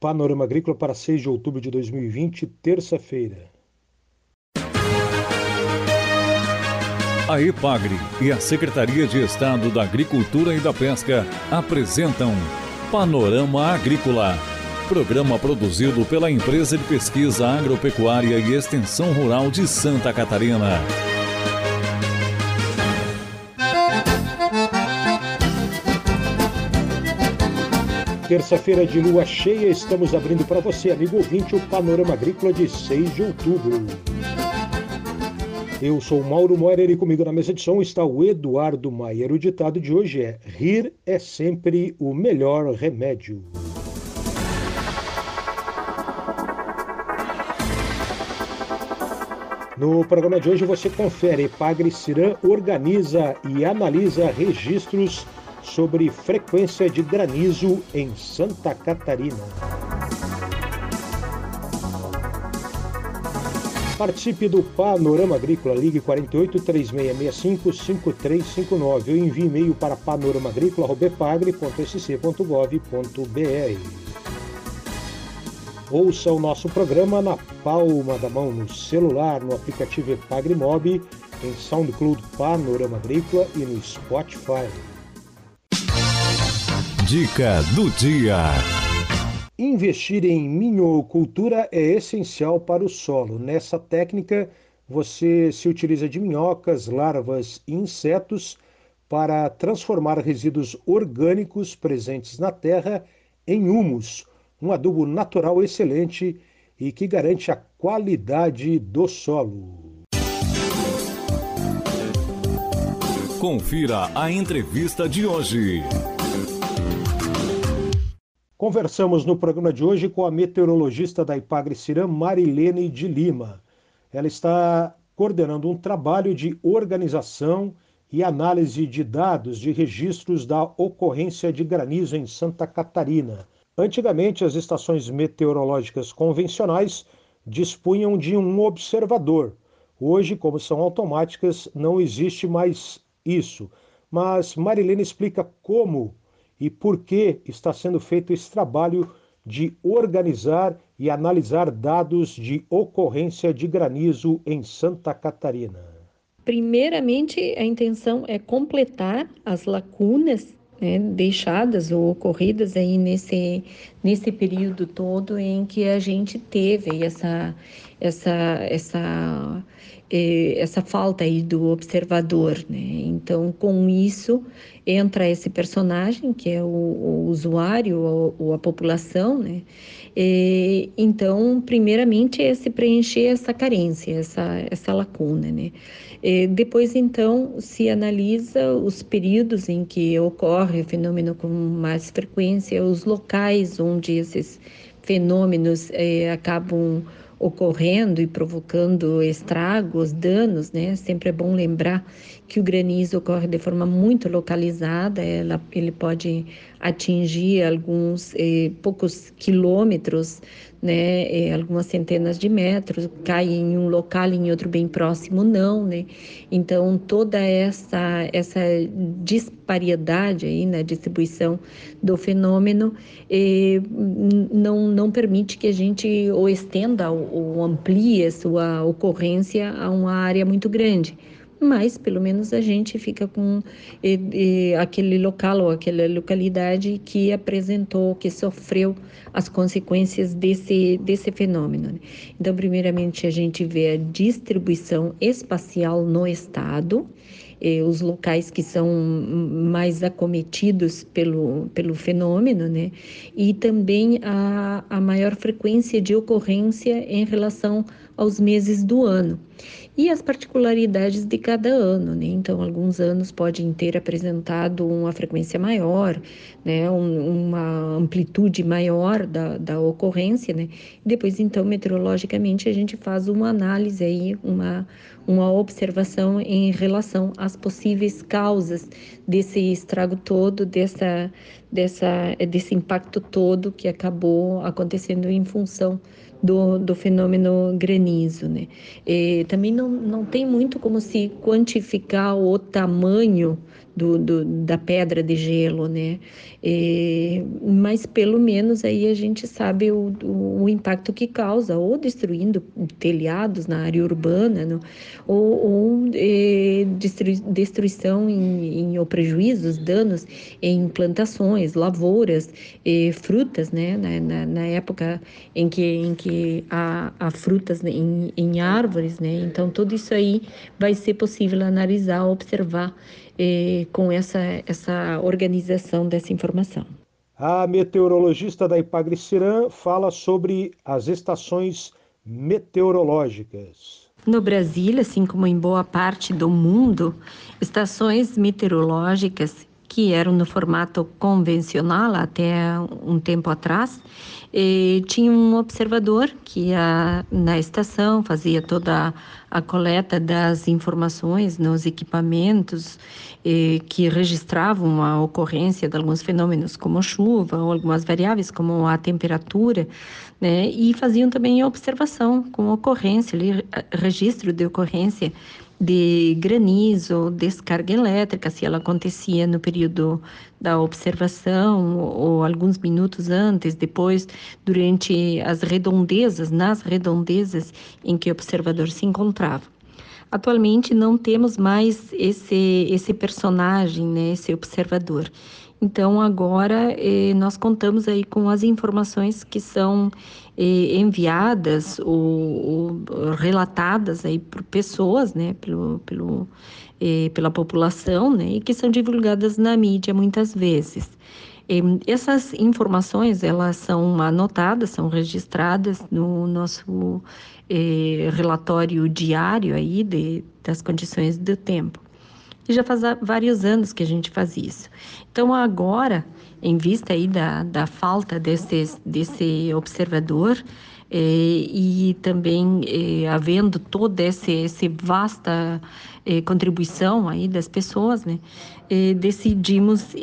Panorama Agrícola para 6 de outubro de 2020, terça-feira. A EPAGRE e a Secretaria de Estado da Agricultura e da Pesca apresentam Panorama Agrícola, programa produzido pela Empresa de Pesquisa Agropecuária e Extensão Rural de Santa Catarina. Terça-feira de lua cheia, estamos abrindo para você, amigo ouvinte, o Panorama Agrícola de 6 de outubro. Eu sou Mauro Morer e comigo na mesa de som está o Eduardo Maier. O ditado de hoje é: rir é sempre o melhor remédio. No programa de hoje você confere: Pagre Cirã organiza e analisa registros sobre frequência de granizo em Santa Catarina. Participe do Panorama Agrícola, ligue 48 3665 5359 ou envie e-mail para panoramaagrícola.pagre.sc.gov.br. Ouça o nosso programa na palma da mão, no celular, no aplicativo Mob, em SoundCloud Panorama Agrícola e no Spotify. Dica do dia. Investir em minhocultura é essencial para o solo. Nessa técnica, você se utiliza de minhocas, larvas e insetos para transformar resíduos orgânicos presentes na terra em humus, um adubo natural excelente e que garante a qualidade do solo. Confira a entrevista de hoje. Conversamos no programa de hoje com a meteorologista da Ipagre Cirã, Marilene de Lima. Ela está coordenando um trabalho de organização e análise de dados de registros da ocorrência de granizo em Santa Catarina. Antigamente, as estações meteorológicas convencionais dispunham de um observador. Hoje, como são automáticas, não existe mais isso. Mas Marilene explica como e por que está sendo feito esse trabalho de organizar e analisar dados de ocorrência de granizo em Santa Catarina? Primeiramente, a intenção é completar as lacunas né, deixadas ou ocorridas aí nesse, nesse período todo em que a gente teve essa, essa, essa essa falta aí do observador, né? Então, com isso entra esse personagem que é o, o usuário ou, ou, a população, né? E, então, primeiramente é se preencher essa carência, essa essa lacuna, né? E depois, então, se analisa os períodos em que ocorre o fenômeno com mais frequência, os locais onde esses fenômenos eh, acabam ocorrendo e provocando estragos, danos, né? Sempre é bom lembrar que o granizo ocorre de forma muito localizada, ela, ele pode atingir alguns eh, poucos quilômetros, né, eh, algumas centenas de metros, cai em um local, em outro bem próximo não, né? Então toda essa essa disparidade aí na distribuição do fenômeno eh, não não permite que a gente ou estenda ou, ou amplie a sua ocorrência a uma área muito grande mas pelo menos a gente fica com aquele local ou aquela localidade que apresentou, que sofreu as consequências desse, desse fenômeno. Né? Então, primeiramente, a gente vê a distribuição espacial no estado, os locais que são mais acometidos pelo, pelo fenômeno, né? E também a, a maior frequência de ocorrência em relação aos meses do ano e as particularidades de cada ano, né? Então, alguns anos podem ter apresentado uma frequência maior, né? Um, uma amplitude maior da, da ocorrência, né? Depois, então, meteorologicamente, a gente faz uma análise aí, uma, uma observação em relação às possíveis causas desse estrago todo, dessa, dessa, desse impacto todo que acabou acontecendo em função do, do fenômeno granizo. Né? E também não, não tem muito como se quantificar o tamanho do, do, da pedra de gelo, né? Mas pelo menos aí a gente sabe o, o, o, impacto que causa, ou destruindo telhados na área urbana, no, ou, ou destruição em, em, ou prejuízos, danos em plantações, lavouras, é, frutas, né? Na, na, na, época em que, em que há, há frutas em, em árvores, né? Então tudo isso aí vai ser possível analisar, observar eh, com essa, essa organização dessa informação. A meteorologista da Ipagre-Cirã fala sobre as estações meteorológicas. No Brasil, assim como em boa parte do mundo, estações meteorológicas que eram no formato convencional até um tempo atrás, e tinha um observador que ia na estação, fazia toda a coleta das informações nos equipamentos que registravam a ocorrência de alguns fenômenos como chuva ou algumas variáveis como a temperatura, né? E faziam também observação com ocorrência, ali, registro de ocorrência de granizo, descarga elétrica, se ela acontecia no período da observação ou alguns minutos antes, depois, durante as redondezas, nas redondezas em que o observador se encontrava. Atualmente não temos mais esse esse personagem, né, esse observador. Então agora eh, nós contamos aí com as informações que são eh, enviadas ou, ou, relatadas aí por pessoas, né, pelo, pelo eh, pela população, né, e que são divulgadas na mídia muitas vezes. Essas informações elas são anotadas, são registradas no nosso eh, relatório diário aí de, das condições do tempo. E já faz vários anos que a gente faz isso. Então agora, em vista aí da, da falta desse, desse observador, eh, e também eh, havendo toda essa esse vasta eh, contribuição aí das pessoas, né, decidimos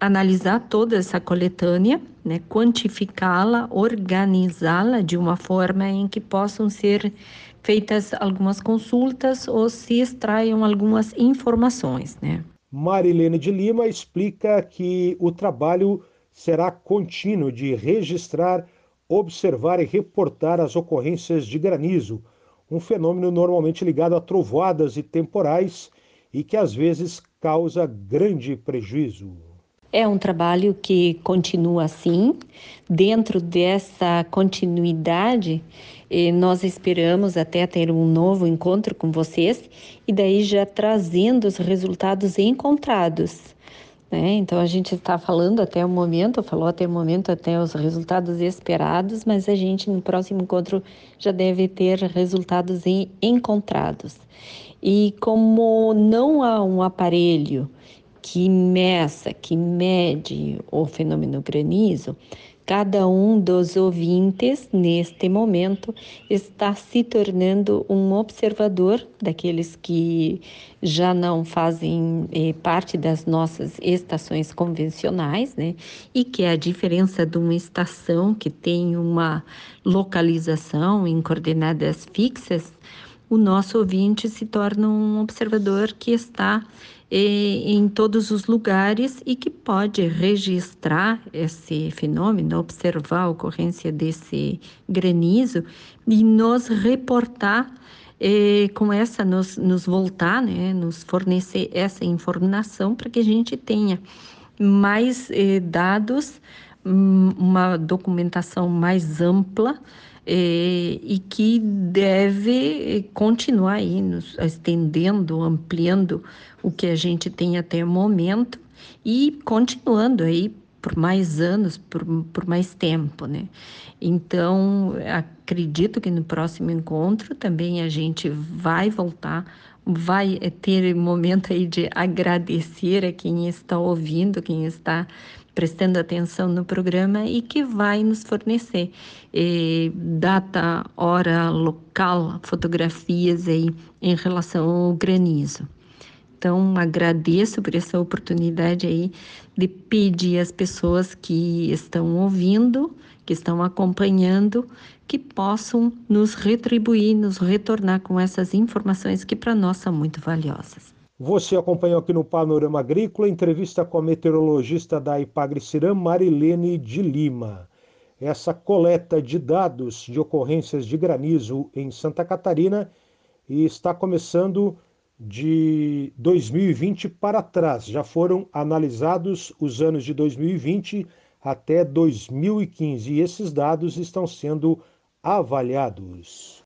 analisar toda essa coletânea, né, quantificá-la, organizá-la de uma forma em que possam ser feitas algumas consultas ou se extraiam algumas informações. Né. Marilene de Lima explica que o trabalho será contínuo de registrar, observar e reportar as ocorrências de granizo, um fenômeno normalmente ligado a trovoadas e temporais e que às vezes causa grande prejuízo. É um trabalho que continua assim. Dentro dessa continuidade, eh, nós esperamos até ter um novo encontro com vocês e daí já trazendo os resultados encontrados. Né? Então a gente está falando até o momento, falou até o momento até os resultados esperados, mas a gente no próximo encontro já deve ter resultados encontrados. E como não há um aparelho que meça, que mede o fenômeno granizo, cada um dos ouvintes, neste momento, está se tornando um observador daqueles que já não fazem eh, parte das nossas estações convencionais, né? E que a diferença de uma estação que tem uma localização em coordenadas fixas, o nosso ouvinte se torna um observador que está em todos os lugares e que pode registrar esse fenômeno, observar a ocorrência desse granizo e nos reportar eh, com essa, nos, nos voltar, né, nos fornecer essa informação para que a gente tenha mais eh, dados, hum, uma documentação mais ampla é, e que deve continuar aí nos estendendo, ampliando o que a gente tem até o momento e continuando aí por mais anos, por, por mais tempo, né? Então, acredito que no próximo encontro também a gente vai voltar, vai ter momento aí de agradecer a quem está ouvindo, quem está prestando atenção no programa e que vai nos fornecer eh, data, hora, local, fotografias aí em relação ao granizo. Então, agradeço por essa oportunidade aí de pedir às pessoas que estão ouvindo, que estão acompanhando, que possam nos retribuir, nos retornar com essas informações que para nós são muito valiosas. Você acompanhou aqui no Panorama Agrícola entrevista com a meteorologista da Ipagre-Cirã, Marilene de Lima. Essa coleta de dados de ocorrências de granizo em Santa Catarina está começando de 2020 para trás. Já foram analisados os anos de 2020 até 2015 e esses dados estão sendo avaliados.